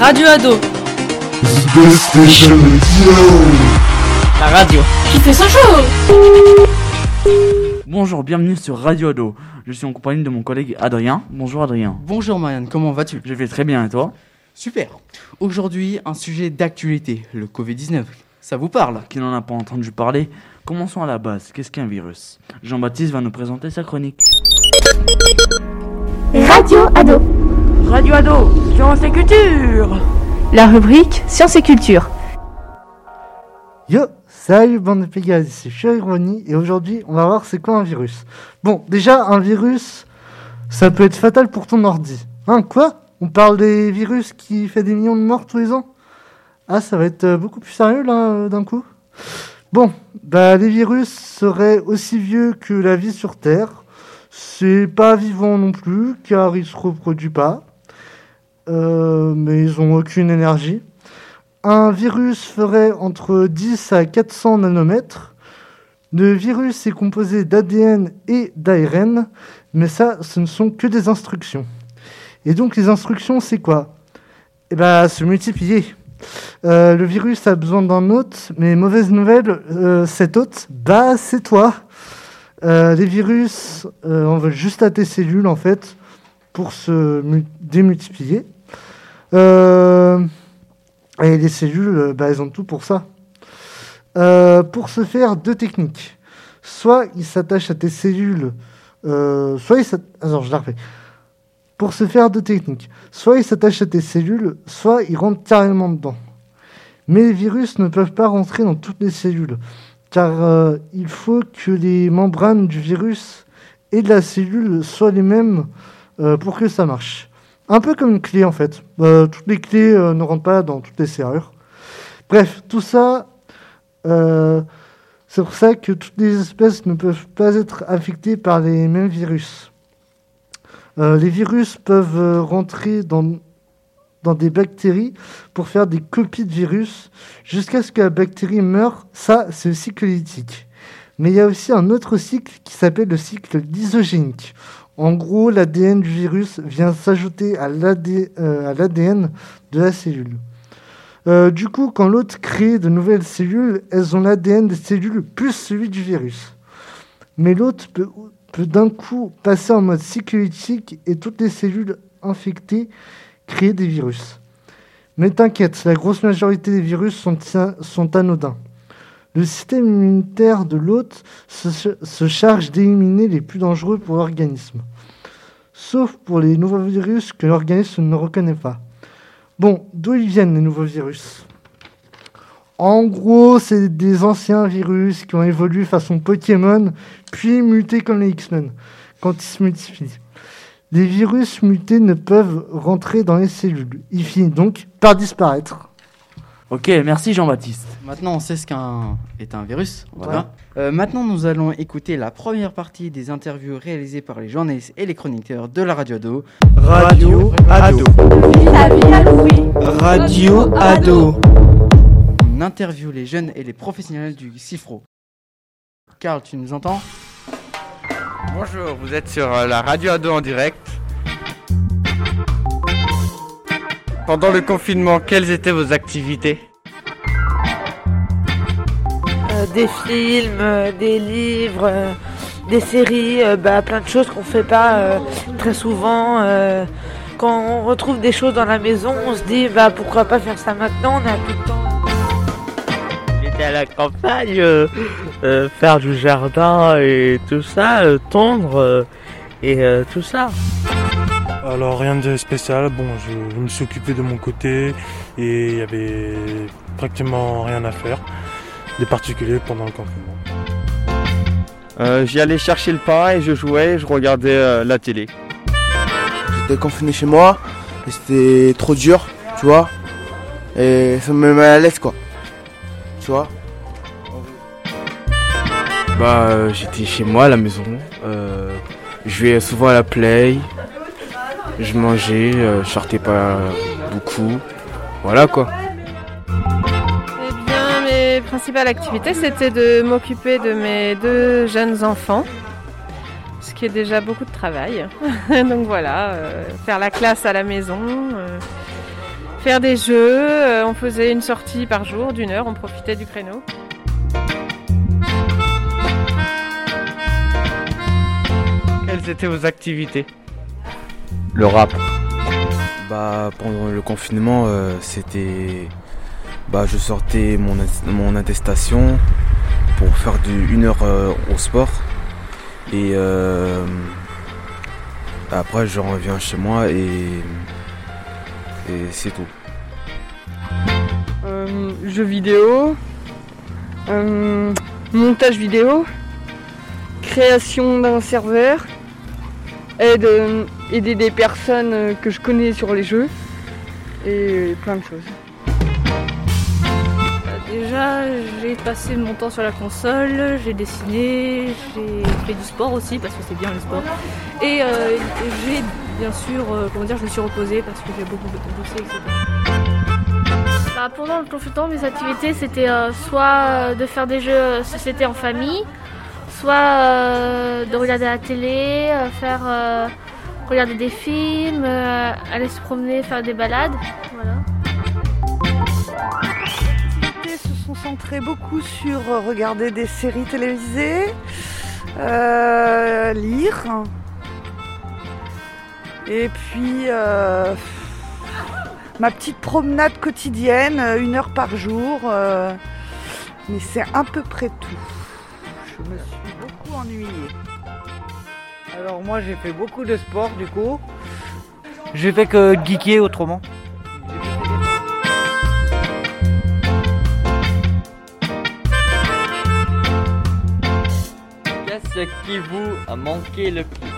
Radio Ado. The Station La radio. Qui fait son show? Bonjour, bienvenue sur Radio Ado. Je suis en compagnie de mon collègue Adrien. Bonjour Adrien. Bonjour Marianne, comment vas-tu? Je vais très bien et toi? Super. Aujourd'hui, un sujet d'actualité, le Covid-19. Ça vous parle? Qui n'en a pas entendu parler? Commençons à la base. Qu'est-ce qu'un virus? Jean-Baptiste va nous présenter sa chronique. Radio Ado. Radio Ado, sciences et culture. La rubrique Sciences et culture. Yo, salut bande de Pégase, c'est Chironi et aujourd'hui on va voir c'est quoi un virus. Bon, déjà un virus, ça peut être fatal pour ton ordi. Hein, quoi? On parle des virus qui fait des millions de morts tous les ans? Ah, ça va être euh, beaucoup plus sérieux là euh, d'un coup? Bon, bah les virus seraient aussi vieux que la vie sur Terre. C'est pas vivant non plus car ils se reproduisent pas. Euh, mais ils ont aucune énergie. Un virus ferait entre 10 à 400 nanomètres. Le virus est composé d'ADN et d'ARN, mais ça, ce ne sont que des instructions. Et donc les instructions, c'est quoi? Eh bien, se multiplier. Euh, le virus a besoin d'un hôte, mais mauvaise nouvelle, euh, cet hôte, bah, c'est toi. Les virus, on veut juste à tes cellules, en fait, pour se démultiplier. Euh, et les cellules, bah, elles ont tout pour ça. Euh, pour ce faire, deux techniques. Soit ils s'attachent à tes cellules, euh, soit ils Alors, je. Pour se faire, deux techniques. Soit ils s'attachent à tes cellules, soit ils rentrent carrément dedans. Mais les virus ne peuvent pas rentrer dans toutes les cellules, car euh, il faut que les membranes du virus et de la cellule soient les mêmes euh, pour que ça marche. Un peu comme une clé en fait. Euh, toutes les clés euh, ne rentrent pas dans toutes les serrures. Bref, tout ça, euh, c'est pour ça que toutes les espèces ne peuvent pas être affectées par les mêmes virus. Les virus peuvent rentrer dans, dans des bactéries pour faire des copies de virus jusqu'à ce que la bactérie meure. Ça, c'est le cycle lytique. Mais il y a aussi un autre cycle qui s'appelle le cycle lysogénique. En gros, l'ADN du virus vient s'ajouter à l'ADN euh, de la cellule. Euh, du coup, quand l'hôte crée de nouvelles cellules, elles ont l'ADN des cellules plus celui du virus. Mais l'hôte peut, d'un coup passer en mode cyclitique et toutes les cellules infectées créer des virus. Mais t'inquiète, la grosse majorité des virus sont anodins. Le système immunitaire de l'hôte se, charge d'éliminer les plus dangereux pour l'organisme. Sauf pour les nouveaux virus que l'organisme ne reconnaît pas. Bon, d'où ils viennent les nouveaux virus? En gros, c'est des anciens virus qui ont évolué façon Pokémon, puis mutés comme les X-Men, quand ils se multiplient. Les virus mutés ne peuvent rentrer dans les cellules. Ils finissent donc par disparaître. Ok, merci Jean-Baptiste. Maintenant, on sait ce qu'un est un virus. Voilà. Euh, maintenant, nous allons écouter la première partie des interviews réalisées par les journalistes et les chroniqueurs de la radio Ado. Radio Ado. Radio Ado. On interviewe les jeunes et les professionnels du CIFRO. Karl, tu nous entends? Bonjour, vous êtes sur euh, la radio Ado en direct. Pendant le confinement, quelles étaient vos activités? Des films, euh, des livres, euh, des séries, euh, bah, plein de choses qu'on fait pas euh, très souvent. euh. quand on retrouve des choses dans la maison, on se dit bah pourquoi pas faire ça maintenant, on a plus de temps. J'étais à la campagne, euh, euh, faire du jardin et tout ça, euh, tondre euh, et euh, tout ça. Alors rien de spécial, bon je, je me suis occupé de mon côté et il y avait pratiquement rien à faire de particulier pendant le confinement. euh, J'y allais chercher le pain et je jouais, je regardais euh, la télé. J'étais confiné chez moi et c'était trop dur, tu vois. Et ça me met mal à l'aise quoi. Tu vois Bah euh, j'étais chez moi à la maison. Euh, je vais souvent à la play. Je mangeais, euh, je sortais pas beaucoup. Voilà quoi. Principales activités, c'était de m'occuper de mes deux jeunes enfants. ce qui est déjà beaucoup de travail. Donc voilà, euh, faire la classe à la maison, euh, faire des jeux. euh, on faisait une sortie par jour d'une heure, on profitait du créneau. Quelles étaient vos activités? Le rap. Bah pendant le confinement euh, c'était bah je sortais mon, mon attestation pour faire une heure euh, au sport et euh, après je reviens chez moi et et c'est tout. Euh, jeux vidéo, montage vidéo, création d'un serveur, aide, aider des personnes que je connais sur les jeux et plein de choses. J'ai passé mon temps sur la console, j'ai dessiné, j'ai fait du sport aussi parce que c'est bien le sport. Et euh, j'ai bien sûr, euh, comment dire, je me suis reposée parce que j'ai beaucoup bossé, etc. Bah, pendant le confinement, mes activités, c'était euh, soit de faire des jeux société en famille, soit de regarder la télé, faire regarder des films, aller se promener, faire des balades. Voilà. Se sont centrées beaucoup sur euh, regarder des séries télévisées, euh, lire, et puis euh, ma petite promenade quotidienne, une heure par jour, mais c'est à peu près tout. Je me suis beaucoup ennuyée. Alors moi j'ai fait beaucoup de sport du coup. J'ai fait que geeker autrement. Qui vous a manqué le plus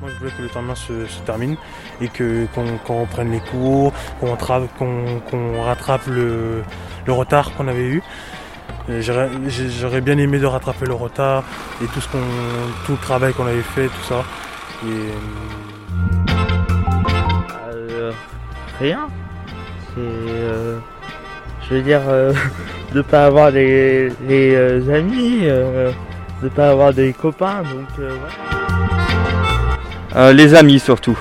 Moi, je voulais que le temps de main se, se termine et que qu'on reprenne les cours, qu'on rattrape, qu'on qu'on rattrape le, le retard qu'on avait eu. J'aurais bien aimé de rattraper le retard et tout ce qu'on, tout le travail qu'on avait fait, tout ça. Et Euh, Rien. C'est. euh, je veux dire, euh, de pas avoir les, les euh, amis, euh, de pas avoir des copains, donc euh. Euh, les amis surtout.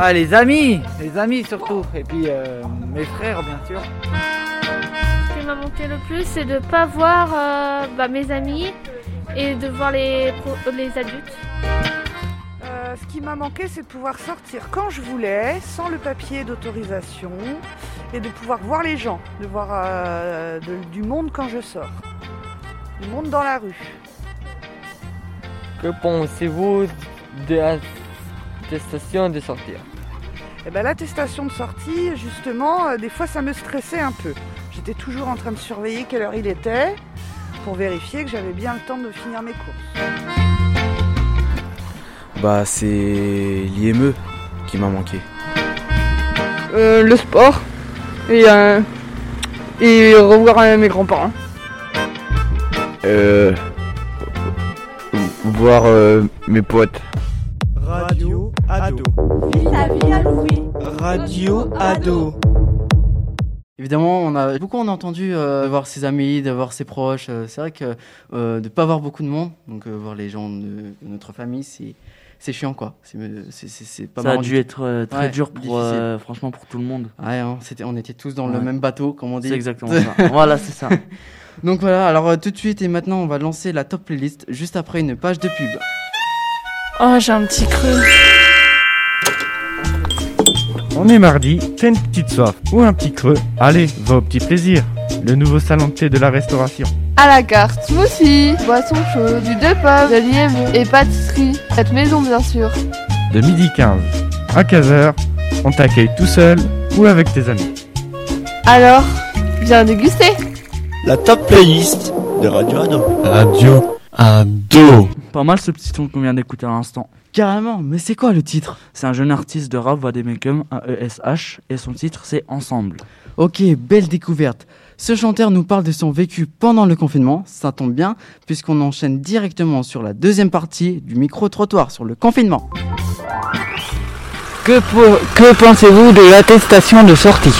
Ah les amis, les amis surtout. Et puis euh, mes frères bien sûr. Ce qui m'a manqué le plus, c'est de ne pas voir euh, bah, mes amis et de voir les, les adultes. Euh, ce qui m'a manqué, c'est de pouvoir sortir quand je voulais, sans le papier d'autorisation, et de pouvoir voir les gens, de voir euh, de- du monde quand je sors, du monde dans la rue. Que pensez-vous de l'attestation de sortir? Et ben l'attestation de sortie, justement, euh, des fois ça me stressait un peu. J'étais toujours en train de surveiller quelle heure il était pour vérifier que j'avais bien le temps de finir mes courses. Bah c'est l'IME qui m'a manqué. Euh, le sport et, euh, et revoir euh, mes grands-parents. Euh, voir euh, mes potes. Radio Ado. Radio Ado. Évidemment, on a beaucoup on a entendu euh, voir ses amis, de voir ses proches. euh, c'est vrai que euh, de pas voir beaucoup de monde, donc euh, voir les gens de, de notre famille, c'est c'est chiant quoi. C'est pas Ça a dû être euh, très Ouais, dur pour, euh, franchement, pour tout le monde. Ouais, hein, on était tous dans le même bateau, comme on dit. C'est exactement ça. Voilà, c'est ça. Donc voilà, alors euh, tout de suite et maintenant, on va lancer la top playlist juste après une page de pub. Oh, j'ai un petit creux. On est mardi, t'as une petite soif ou un petit creux. Allez, va au petit plaisir. Le nouveau salon de thé de la restauration. À la carte, smoothie, boisson chaude, du deux pommes, de l'IME et pâtisserie. Cette maison, bien sûr. De midi 15 à 15h, on t'accueille tout seul ou avec tes amis. Alors, viens déguster. La top playlist de Radio Ado. Radio Ado. Pas mal ce petit son qu'on vient d'écouter à l'instant. Carrément, mais c'est quoi le titre? C'est un jeune artiste de rap, Vademecum, AESH, et son titre c'est Ensemble. Ok, belle découverte. Ce chanteur nous parle de son vécu pendant le confinement, ça tombe bien, puisqu'on enchaîne directement sur la deuxième partie du micro-trottoir sur le confinement. Que, pensez-vous de l'attestation de sortie?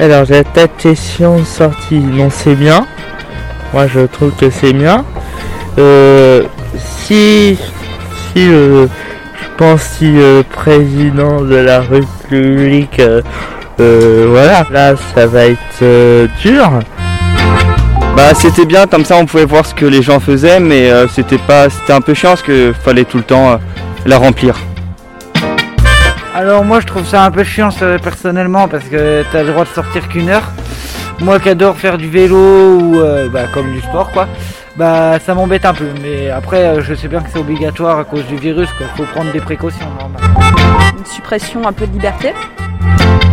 Alors, l'attestation de sortie, non, c'est bien. moi je trouve que c'est bien. Euh, si si euh, je pense si le président de la République euh, euh, voilà là ça va être euh, dur. Bah c'était bien, comme ça on pouvait voir ce que les gens faisaient, mais euh, c'était pas, c'était un peu chiant parce que fallait tout le temps euh, la remplir. Alors moi je trouve ça un peu chiant ça, personnellement parce que t'as le droit de sortir qu'une heure. Moi qui adore faire du vélo ou euh, bah, comme du sport quoi, bah ça m'embête un peu. Mais après euh, je sais bien que c'est obligatoire à cause du virus quoi, faut prendre des précautions normalement. Une suppression un peu de liberté.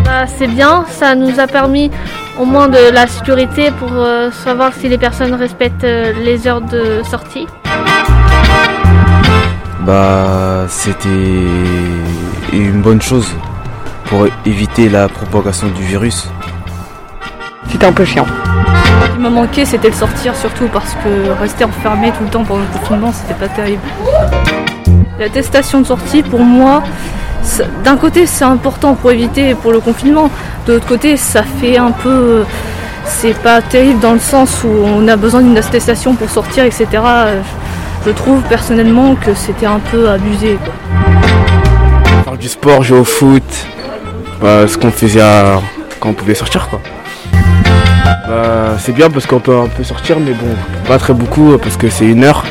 Bah, c'est bien, ça nous a permis au moins de la sécurité pour euh, savoir si les personnes respectent euh, les heures de sortie. Bah, c'était une bonne chose pour éviter la propagation du virus. C'était un peu chiant. Ce qui m'a manqué, c'était de sortir, surtout parce que rester enfermé tout le temps pendant le confinement, c'était pas terrible. L'attestation de sortie, pour moi, d'un côté, c'est important pour éviter pour le confinement. De l'autre côté, ça fait un peu. C'est pas terrible dans le sens où on a besoin d'une attestation pour sortir, etc. Je trouve personnellement que c'était un peu abusé. quoi. Faire du sport, jouer au foot, bah, ce qu'on faisait quand on pouvait sortir quoi. Bah, c'est bien parce qu'on peut un peu sortir mais bon, pas très beaucoup parce que c'est une heure.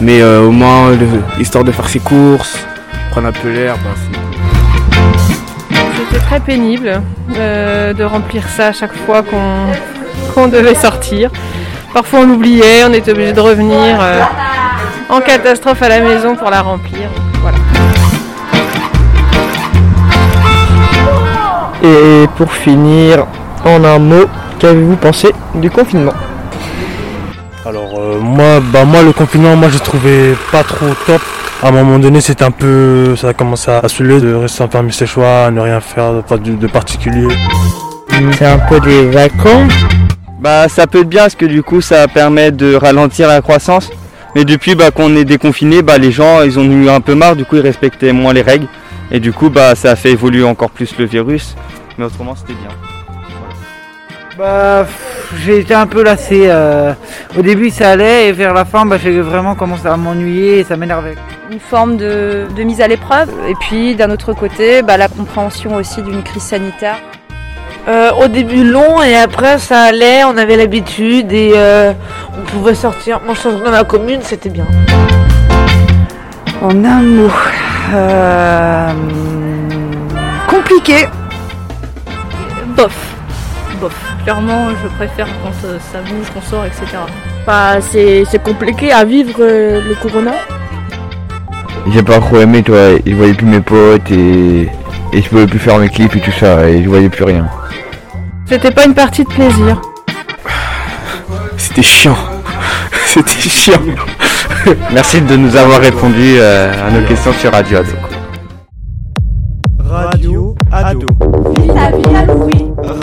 Mais euh, au moins, histoire de faire ses courses, prendre un peu l'air, bah, C'était très pénible euh, de remplir ça à chaque fois qu'on qu'on devait sortir. Parfois on l'oubliait, on était obligé de revenir euh, en catastrophe à la maison pour la remplir. Voilà. Et pour finir, en un mot, qu'avez-vous pensé du confinement? Alors euh, moi, bah moi le confinement, moi je trouvais pas trop top. À un moment donné, c'était un peu, ça a commencé à saouler de rester enfermé chez soi, à ne rien faire pas de, de particulier. C'est un peu des vacances. Bah ça peut être bien parce que du coup ça permet de ralentir la croissance. Mais depuis bah, qu'on est déconfiné, bah, les gens ils ont eu un peu marre, du coup ils respectaient moins les règles. Et du coup bah, ça a fait évoluer encore plus le virus. Mais autrement c'était bien. Bah j'ai été un peu lassé. euh, Au début ça allait et vers la fin bah, j'ai vraiment commencé à m'ennuyer et ça m'énervait. Une forme de, de mise à l'épreuve. Et puis d'un autre côté, bah, la compréhension aussi d'une crise sanitaire. Euh, au début long et après ça allait, on avait l'habitude et euh, on pouvait sortir manger dans la commune, c'était bien. En un mot. euh, Compliqué. Bof. Bof. Clairement, je préfère quand euh, ça bouge, qu'on sort, etc. Bah, c'est c'est compliqué à vivre euh, le corona. J'ai pas trop aimé toi, je voyais plus mes potes et, et je pouvais plus faire mes clips et tout ça et je voyais plus rien. C'était pas une partie de plaisir. C'était chiant. C'était chiant. Merci de nous avoir répondu euh, à nos questions sur Radio Ado. Radio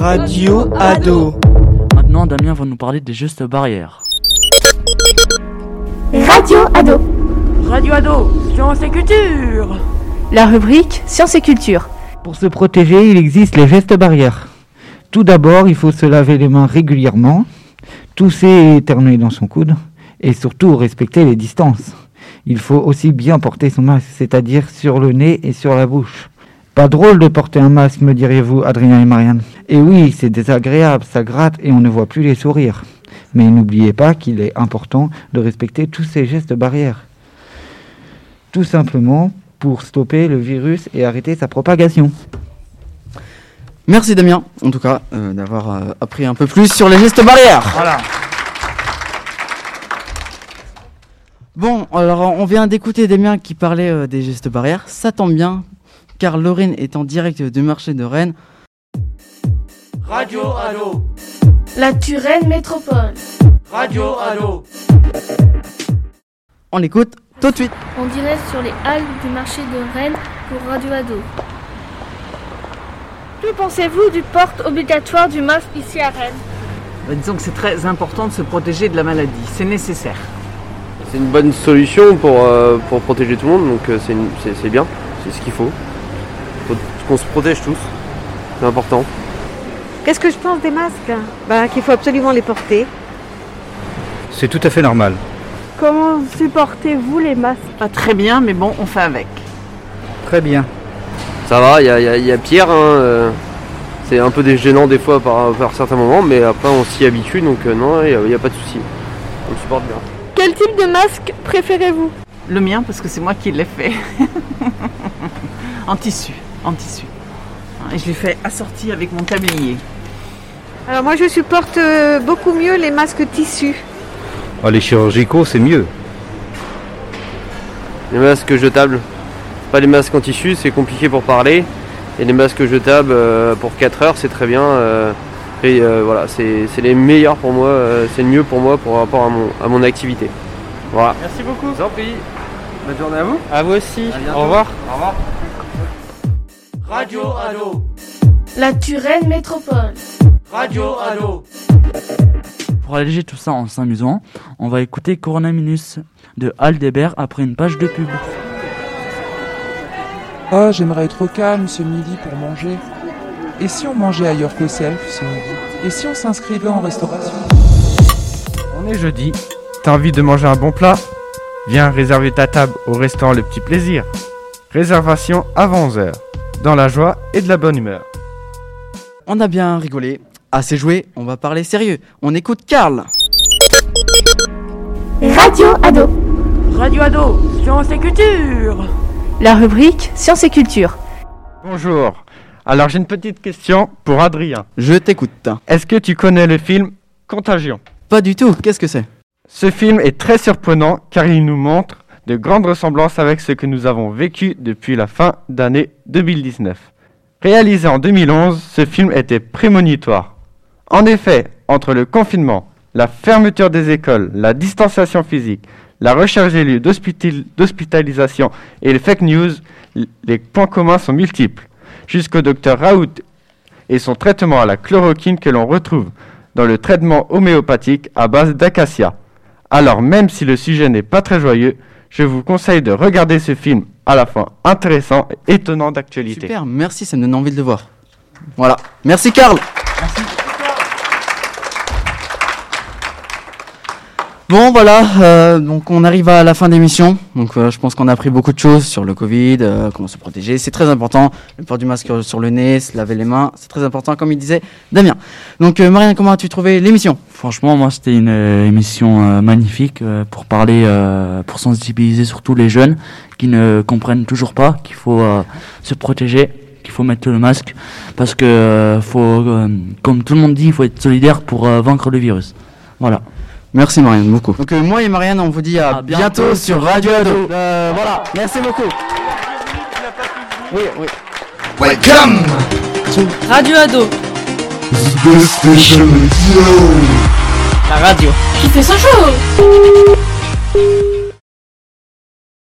Radio Ado. Maintenant, Damien va nous parler des gestes barrières. Radio Ado. Radio Ado, science et culture. La rubrique Sciences et culture. Pour se protéger, il existe les gestes barrières. Tout d'abord, il faut se laver les mains régulièrement, tousser et éternuer dans son coude, et surtout respecter les distances. Il faut aussi bien porter son masque, c'est-à-dire sur le nez et sur la bouche. Pas drôle de porter un masque, me diriez-vous, Adrien et Marianne. Et oui, c'est désagréable, ça gratte et on ne voit plus les sourires. Mais n'oubliez pas qu'il est important de respecter tous ces gestes barrières. Tout simplement pour stopper le virus et arrêter sa propagation. Merci Damien, en tout cas, euh, d'avoir euh, appris un peu plus sur les gestes barrières. Voilà. Bon, alors on vient d'écouter Damien qui parlait euh, des gestes barrières. Ça tombe bien, car Lorraine est en direct du marché de Rennes. Radio Ado. La Turenne Métropole. Radio Ado. On l'écoute tout de suite. On dirait sur les halles du marché de Rennes pour Radio Ado. Que pensez-vous du porte obligatoire du masque ici à Rennes? Bah, disons que c'est très important de se protéger de la maladie, c'est nécessaire. C'est une bonne solution pour, euh, pour protéger tout le monde, donc euh, c'est bien, c'est ce qu'il faut. Qu'on se protège tous, c'est important. Qu'est-ce que je pense des masques? Bah, Qu'il faut absolument les porter. C'est tout à fait normal. Comment supportez-vous les masques? Pas très bien, mais bon, on fait avec. Très bien. Ça va, il y a, y a- y a pire. hein, euh, c'est un peu des- gênant des fois par, par certains moments, mais après on s'y habitue, donc euh, non, il n'y a, pas de souci. On le supporte bien. Quel type de masque préférez-vous? Le mien, parce que c'est moi qui l'ai fait. en tissu, en tissu. Et je l'ai fait assorti avec mon tablier. Alors moi je supporte euh, beaucoup mieux les masques tissus. Oh, les chirurgicaux, c'est mieux. Les masques jetables, pas les masques en tissu, c'est compliqué pour parler. Et les masques jetables euh, pour 4 heures, c'est très bien. euh, et euh, voilà, c'est c'est les meilleurs pour moi, euh, c'est le mieux pour moi pour rapport à mon, à mon activité. Voilà. Merci beaucoup. Je vous en prie. Bonne journée à vous. À vous aussi. Au revoir. Au revoir. Radio Ado. La Turenne Métropole. Radio Ado. Pour alléger tout ça en s'amusant, on va écouter Corona Minus de Aldebert après une page de pub. Oh, j'aimerais être au calme ce midi pour manger. Et si on mangeait ailleurs qu'au self ce midi? Et si on s'inscrivait en restauration? On est jeudi, t'as envie de manger un bon plat? Viens réserver ta table au restaurant Le Petit Plaisir. Réservation avant 11h, dans la joie et de la bonne humeur. On a bien rigolé. Assez joué, on va parler sérieux. On écoute Karl. Radio Ado. Radio Ado. Sciences et culture. La rubrique Sciences et culture. Bonjour. Alors j'ai une petite question pour Adrien. Je t'écoute. Est-ce que tu connais le film Contagion? Pas du tout, qu'est-ce que c'est? Ce film est très surprenant car il nous montre de grandes ressemblances avec ce que nous avons vécu depuis la fin d'année 2019. Réalisé en 2011, ce film était prémonitoire. En effet, entre le confinement, la fermeture des écoles, la distanciation physique, la recherche des lieux d'hospital- d'hospitalisation et les fake news, les points communs sont multiples. Jusqu'au docteur Raoult et son traitement à la chloroquine que l'on retrouve dans le traitement homéopathique à base d'acacia. Alors même si le sujet n'est pas très joyeux, je vous conseille de regarder ce film à la fois intéressant et étonnant d'actualité. Super, merci, ça me donne envie de le voir. Voilà. Merci Karl. Bon voilà, euh, donc on arrive à la fin de l'émission. Donc euh, je pense qu'on a appris beaucoup de choses sur le Covid, euh, comment se protéger, c'est très important. Le port du masque sur le nez, se laver les mains, c'est très important comme il disait Damien. Donc euh, Marianne, comment as-tu trouvé l'émission? Franchement, moi, c'était une euh, émission euh, magnifique pour parler, pour sensibiliser surtout les jeunes qui ne comprennent toujours pas qu'il faut se protéger, qu'il faut mettre le masque, parce que faut, comme tout le monde dit, il faut être solidaire pour vaincre le virus. Voilà. Merci Marianne, beaucoup. Donc euh, moi et Marianne, on vous dit à, À bientôt, bientôt sur Radio Ado. Euh, voilà, merci beaucoup. Oui, oui. Welcome Radio Ado. The Station La radio. Qui fait son show